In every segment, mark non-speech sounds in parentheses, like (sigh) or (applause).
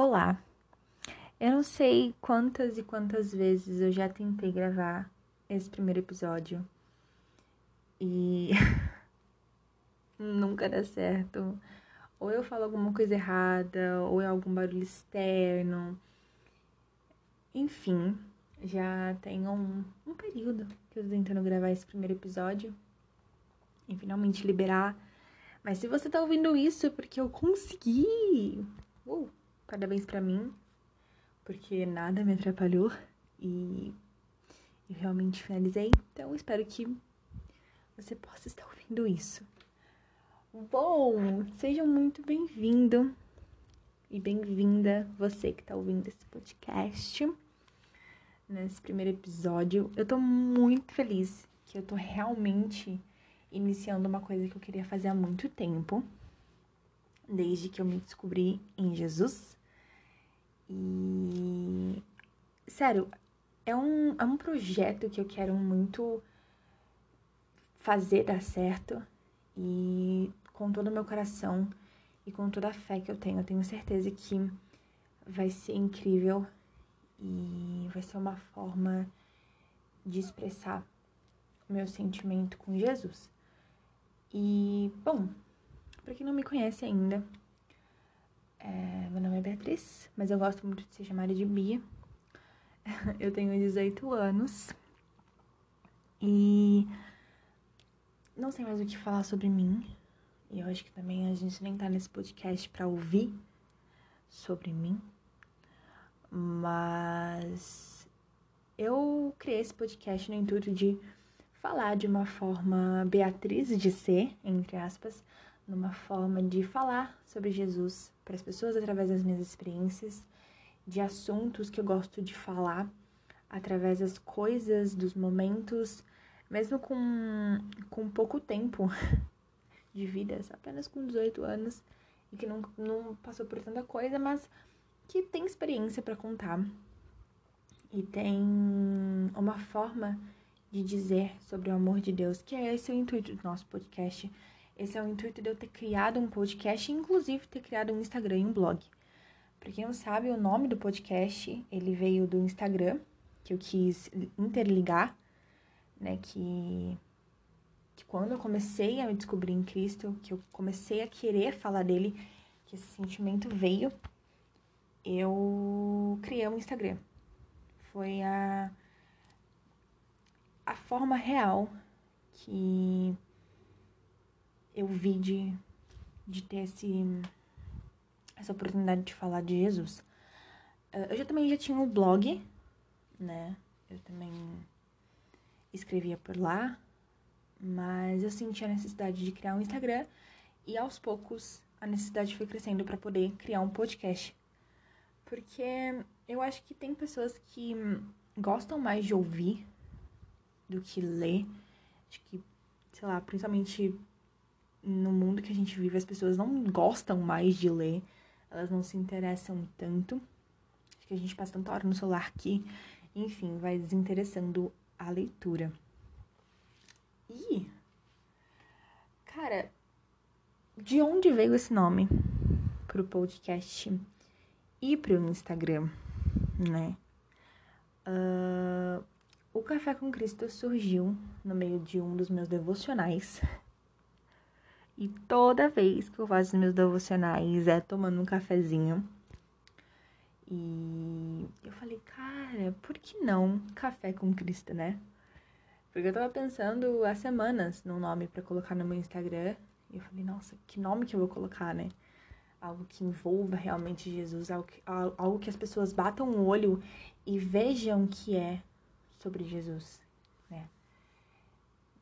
Olá. Eu não sei quantas e quantas vezes eu já tentei gravar esse primeiro episódio e (laughs) nunca dá certo. Ou eu falo alguma coisa errada, ou é algum barulho externo. Enfim, já tem um, um período que eu tô tentando gravar esse primeiro episódio e finalmente liberar. Mas se você tá ouvindo isso é porque eu consegui! Uh! Parabéns para mim, porque nada me atrapalhou e eu realmente finalizei. Então, espero que você possa estar ouvindo isso. Bom, seja muito bem-vindo e bem-vinda você que está ouvindo esse podcast. Nesse primeiro episódio, eu tô muito feliz que eu tô realmente iniciando uma coisa que eu queria fazer há muito tempo, desde que eu me descobri em Jesus. E. Sério, é um, é um projeto que eu quero muito fazer dar certo. E com todo o meu coração e com toda a fé que eu tenho, eu tenho certeza que vai ser incrível e vai ser uma forma de expressar o meu sentimento com Jesus. E, bom, para quem não me conhece ainda, é, meu nome é Beatriz, mas eu gosto muito de ser chamada de Bia. (laughs) Eu tenho 18 anos e não sei mais o que falar sobre mim. E eu acho que também a gente nem tá nesse podcast para ouvir sobre mim. Mas eu criei esse podcast no intuito de falar de uma forma Beatriz de ser, entre aspas, numa forma de falar sobre Jesus para as pessoas através das minhas experiências, de assuntos que eu gosto de falar através das coisas, dos momentos, mesmo com, com pouco tempo (laughs) de vida, apenas com 18 anos, e que não, não passou por tanta coisa, mas que tem experiência para contar. E tem uma forma de dizer sobre o amor de Deus, que é esse o intuito do nosso podcast esse é o intuito de eu ter criado um podcast e, inclusive, ter criado um Instagram e um blog. Pra quem não sabe, o nome do podcast, ele veio do Instagram, que eu quis interligar, né, que, que quando eu comecei a me descobrir em Cristo, que eu comecei a querer falar dele, que esse sentimento veio, eu criei um Instagram. Foi a, a forma real que eu vi de, de ter esse, essa oportunidade de falar de Jesus. Ah, eu já também já tinha um blog, né? Eu também escrevia por lá, mas eu senti a necessidade de criar um Instagram e aos poucos a necessidade foi crescendo para poder criar um podcast. Porque eu acho que tem pessoas que gostam mais de ouvir do que ler. Acho que, sei lá, principalmente no mundo que a gente vive, as pessoas não gostam mais de ler, elas não se interessam tanto. Acho que a gente passa tanta hora no celular que, enfim, vai desinteressando a leitura. E, cara, de onde veio esse nome pro podcast e pro Instagram, né? Uh, o Café com Cristo surgiu no meio de um dos meus devocionais e toda vez que eu faço meus devocionais é tomando um cafezinho. E eu falei, cara, por que não café com Cristo, né? Porque eu tava pensando há semanas num nome para colocar no meu Instagram. E eu falei, nossa, que nome que eu vou colocar, né? Algo que envolva realmente Jesus, algo que, algo que as pessoas batam o olho e vejam que é sobre Jesus, né?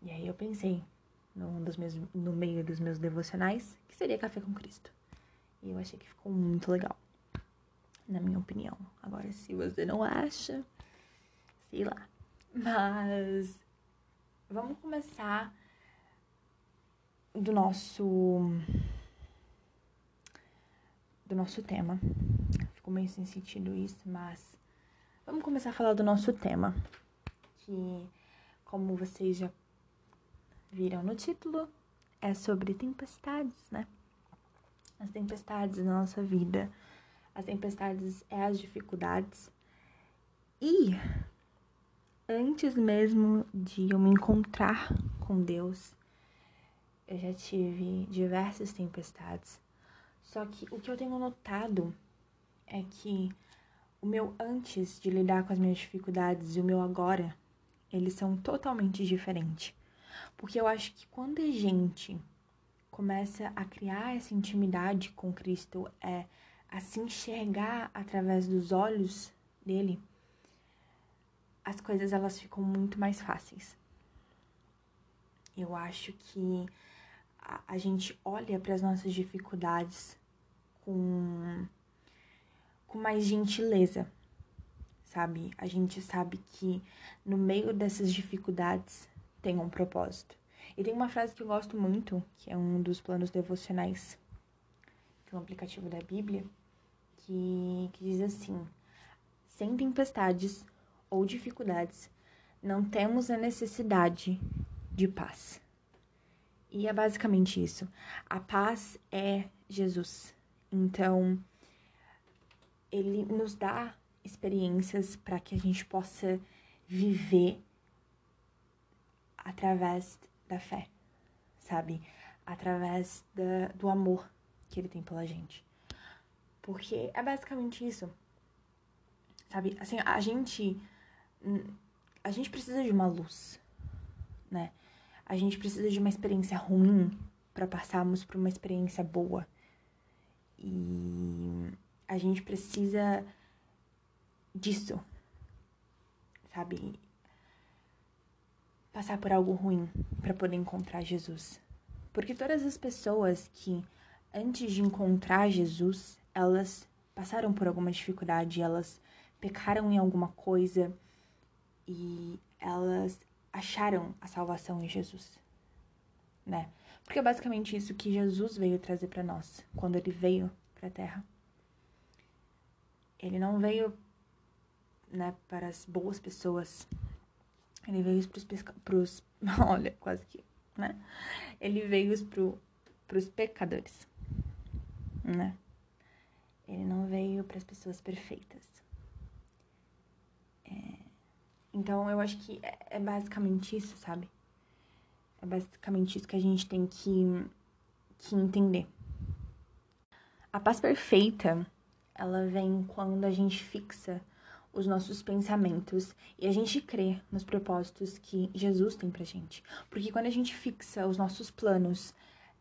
E aí eu pensei, num dos meus, no meio dos meus devocionais, que seria Café com Cristo. E eu achei que ficou muito legal, na minha opinião. Agora, se você não acha, sei lá. Mas vamos começar do nosso do nosso tema. Ficou meio sem sentido isso, mas vamos começar a falar do nosso tema, que como vocês já viram no título, é sobre tempestades, né? As tempestades na nossa vida, as tempestades é as dificuldades. E antes mesmo de eu me encontrar com Deus, eu já tive diversas tempestades. Só que o que eu tenho notado é que o meu antes de lidar com as minhas dificuldades e o meu agora, eles são totalmente diferentes. Porque eu acho que quando a gente começa a criar essa intimidade com Cristo, é a se enxergar através dos olhos dele, as coisas elas ficam muito mais fáceis. Eu acho que a, a gente olha para as nossas dificuldades com, com mais gentileza, sabe? A gente sabe que no meio dessas dificuldades tem um propósito. E tem uma frase que eu gosto muito, que é um dos planos devocionais do aplicativo da Bíblia, que, que diz assim: sem tempestades ou dificuldades, não temos a necessidade de paz. E é basicamente isso. A paz é Jesus. Então, ele nos dá experiências para que a gente possa viver através da fé, sabe? Através da, do amor que ele tem pela gente. Porque é basicamente isso. Sabe? Assim, a gente. A gente precisa de uma luz, né? A gente precisa de uma experiência ruim para passarmos por uma experiência boa. E a gente precisa disso, sabe? Passar por algo ruim para poder encontrar Jesus. Porque todas as pessoas que antes de encontrar Jesus, elas passaram por alguma dificuldade, elas pecaram em alguma coisa e elas acharam a salvação em Jesus, né? Porque é basicamente isso que Jesus veio trazer para nós quando ele veio para a Terra. Ele não veio, né, para as boas pessoas. Ele veio para os pros, (laughs) olha, quase que, né? Ele veio para os pecadores, né? Ele não veio para as pessoas perfeitas. É... Então eu acho que é, é basicamente isso, sabe? É basicamente isso que a gente tem que, que entender. A paz perfeita, ela vem quando a gente fixa os nossos pensamentos e a gente crê nos propósitos que Jesus tem pra gente. Porque quando a gente fixa os nossos planos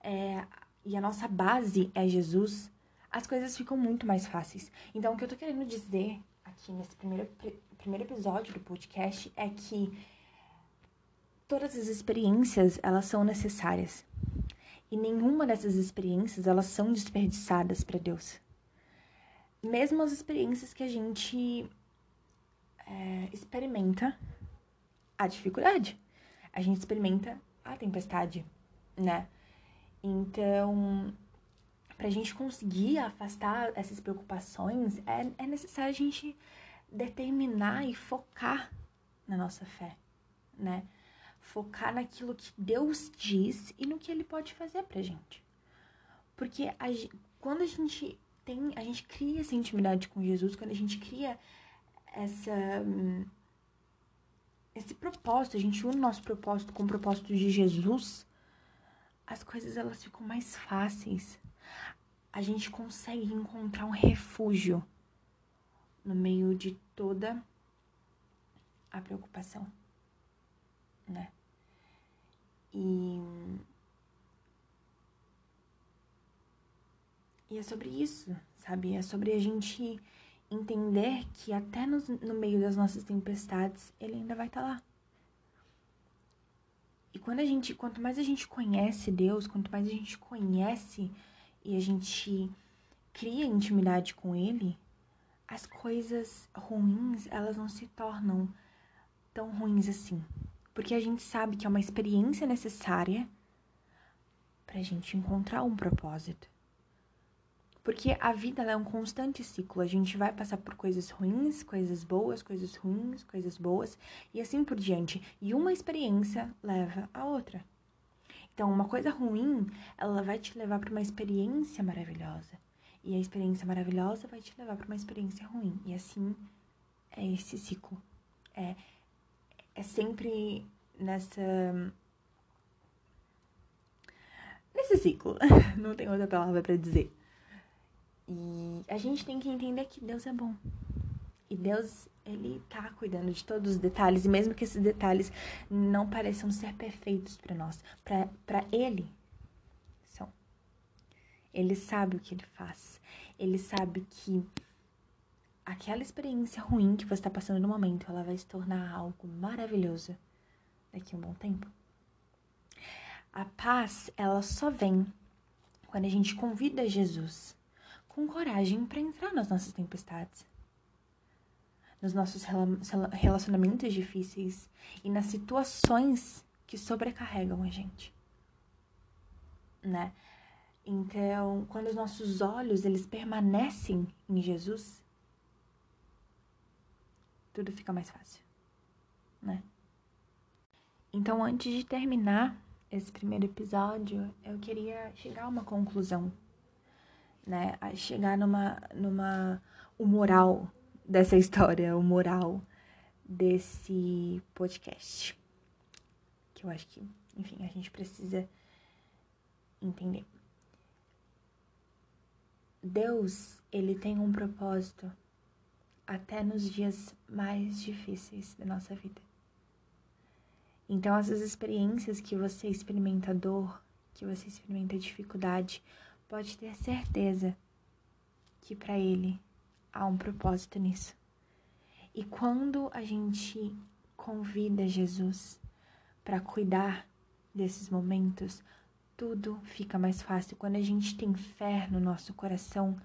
é, e a nossa base é Jesus, as coisas ficam muito mais fáceis. Então, o que eu tô querendo dizer aqui nesse primeiro, primeiro episódio do podcast é que todas as experiências, elas são necessárias. E nenhuma dessas experiências, elas são desperdiçadas para Deus. Mesmo as experiências que a gente é, experimenta a dificuldade. A gente experimenta a tempestade, né? Então, para a gente conseguir afastar essas preocupações, é, é necessário a gente determinar e focar na nossa fé, né? Focar naquilo que Deus diz e no que Ele pode fazer pra gente. Porque a, quando a gente tem, a gente cria essa intimidade com Jesus, quando a gente cria essa esse propósito, a gente une nosso propósito com o propósito de Jesus, as coisas elas ficam mais fáceis a gente consegue encontrar um refúgio no meio de toda a preocupação, né? E, e é sobre isso, sabe? É sobre a gente entender que até no, no meio das nossas tempestades ele ainda vai estar tá lá. E quando a gente, quanto mais a gente conhece Deus, quanto mais a gente conhece e a gente cria intimidade com ele, as coisas ruins, elas não se tornam tão ruins assim. Porque a gente sabe que é uma experiência necessária pra gente encontrar um propósito. Porque a vida é um constante ciclo. A gente vai passar por coisas ruins, coisas boas, coisas ruins, coisas boas e assim por diante. E uma experiência leva a outra. Então, uma coisa ruim, ela vai te levar para uma experiência maravilhosa. E a experiência maravilhosa vai te levar para uma experiência ruim. E assim é esse ciclo. É, é sempre nessa. Nesse ciclo. (laughs) Não tem outra palavra para dizer. E a gente tem que entender que Deus é bom. E Deus, ele tá cuidando de todos os detalhes, e mesmo que esses detalhes não pareçam ser perfeitos para nós, para ele são. Ele sabe o que ele faz. Ele sabe que aquela experiência ruim que você está passando no momento, ela vai se tornar algo maravilhoso daqui a um bom tempo. A paz, ela só vem quando a gente convida Jesus com coragem para entrar nas nossas tempestades, nos nossos relacionamentos difíceis e nas situações que sobrecarregam a gente, né? Então, quando os nossos olhos eles permanecem em Jesus, tudo fica mais fácil, né? Então, antes de terminar esse primeiro episódio, eu queria chegar a uma conclusão né, a chegar numa, numa, o moral dessa história, o moral desse podcast. Que eu acho que, enfim, a gente precisa entender. Deus, ele tem um propósito até nos dias mais difíceis da nossa vida. Então, essas experiências que você experimenta dor, que você experimenta dificuldade, pode ter certeza que para Ele há um propósito nisso. E quando a gente convida Jesus para cuidar desses momentos, tudo fica mais fácil. Quando a gente tem fé no nosso coração,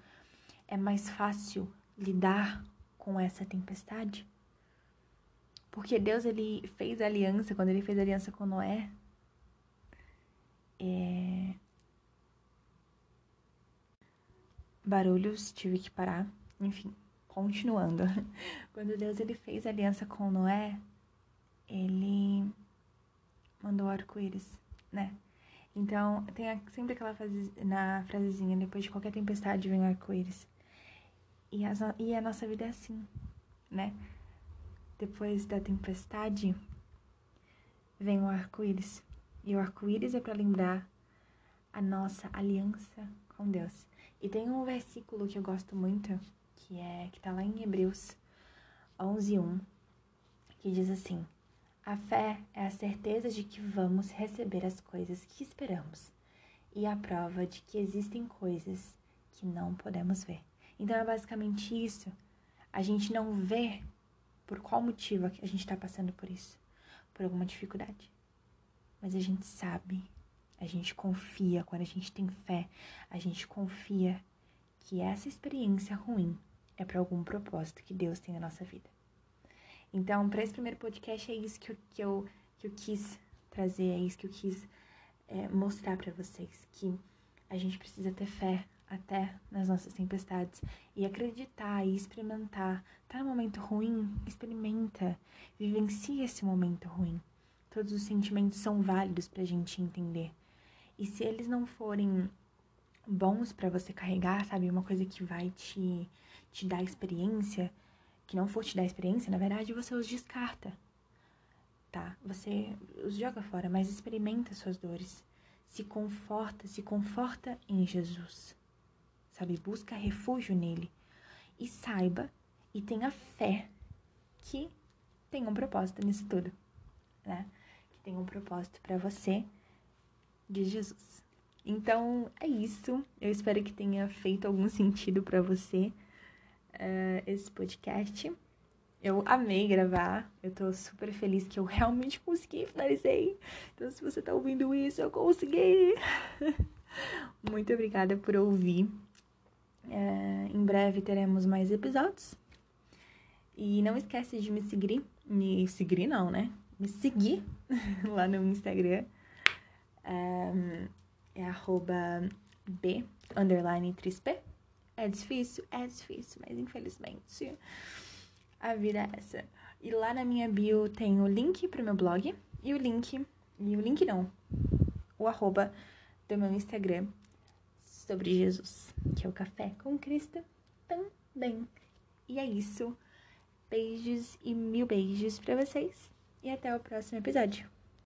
é mais fácil lidar com essa tempestade. Porque Deus ele fez aliança, quando ele fez aliança com Noé, é, barulhos, tive que parar. Enfim, continuando. (laughs) Quando Deus ele fez aliança com Noé, ele mandou arco-íris, né? Então, tem sempre aquela frase, na frasezinha, depois de qualquer tempestade vem o arco-íris. E, e a nossa vida é assim, né? Depois da tempestade, vem o arco-íris. E o arco-íris é para lembrar a nossa aliança com Deus. E tem um versículo que eu gosto muito, que é que tá lá em Hebreus 11:1, que diz assim: A fé é a certeza de que vamos receber as coisas que esperamos e a prova de que existem coisas que não podemos ver. Então é basicamente isso. A gente não vê por qual motivo a gente está passando por isso, por alguma dificuldade. Mas a gente sabe a gente confia, quando a gente tem fé, a gente confia que essa experiência ruim é para algum propósito que Deus tem na nossa vida. Então, para esse primeiro podcast, é isso que eu, que eu, que eu quis trazer, é isso que eu quis é, mostrar para vocês: que a gente precisa ter fé até nas nossas tempestades e acreditar e experimentar. Tá no momento ruim? Experimenta, vivencia esse momento ruim. Todos os sentimentos são válidos para a gente entender. E se eles não forem bons para você carregar, sabe? Uma coisa que vai te, te dar experiência, que não for te dar experiência, na verdade, você os descarta, tá? Você os joga fora, mas experimenta suas dores. Se conforta, se conforta em Jesus, sabe? Busca refúgio nele. E saiba e tenha fé que tem um propósito nisso tudo, né? Que tem um propósito para você de Jesus. Então é isso. Eu espero que tenha feito algum sentido para você uh, esse podcast. Eu amei gravar. Eu tô super feliz que eu realmente consegui, finalizei. Então, se você tá ouvindo isso, eu consegui. (laughs) Muito obrigada por ouvir. Uh, em breve teremos mais episódios. E não esquece de me seguir. Me seguir, não, né? Me seguir (laughs) lá no Instagram um, é arroba B, underline 3P. É difícil? É difícil, mas infelizmente a vida é essa. E lá na minha bio tem o link pro meu blog e o link, e o link não, o arroba do meu Instagram. sobre Jesus, que é o Café com Cristo também. E é isso. Beijos e mil beijos para vocês e até o próximo episódio.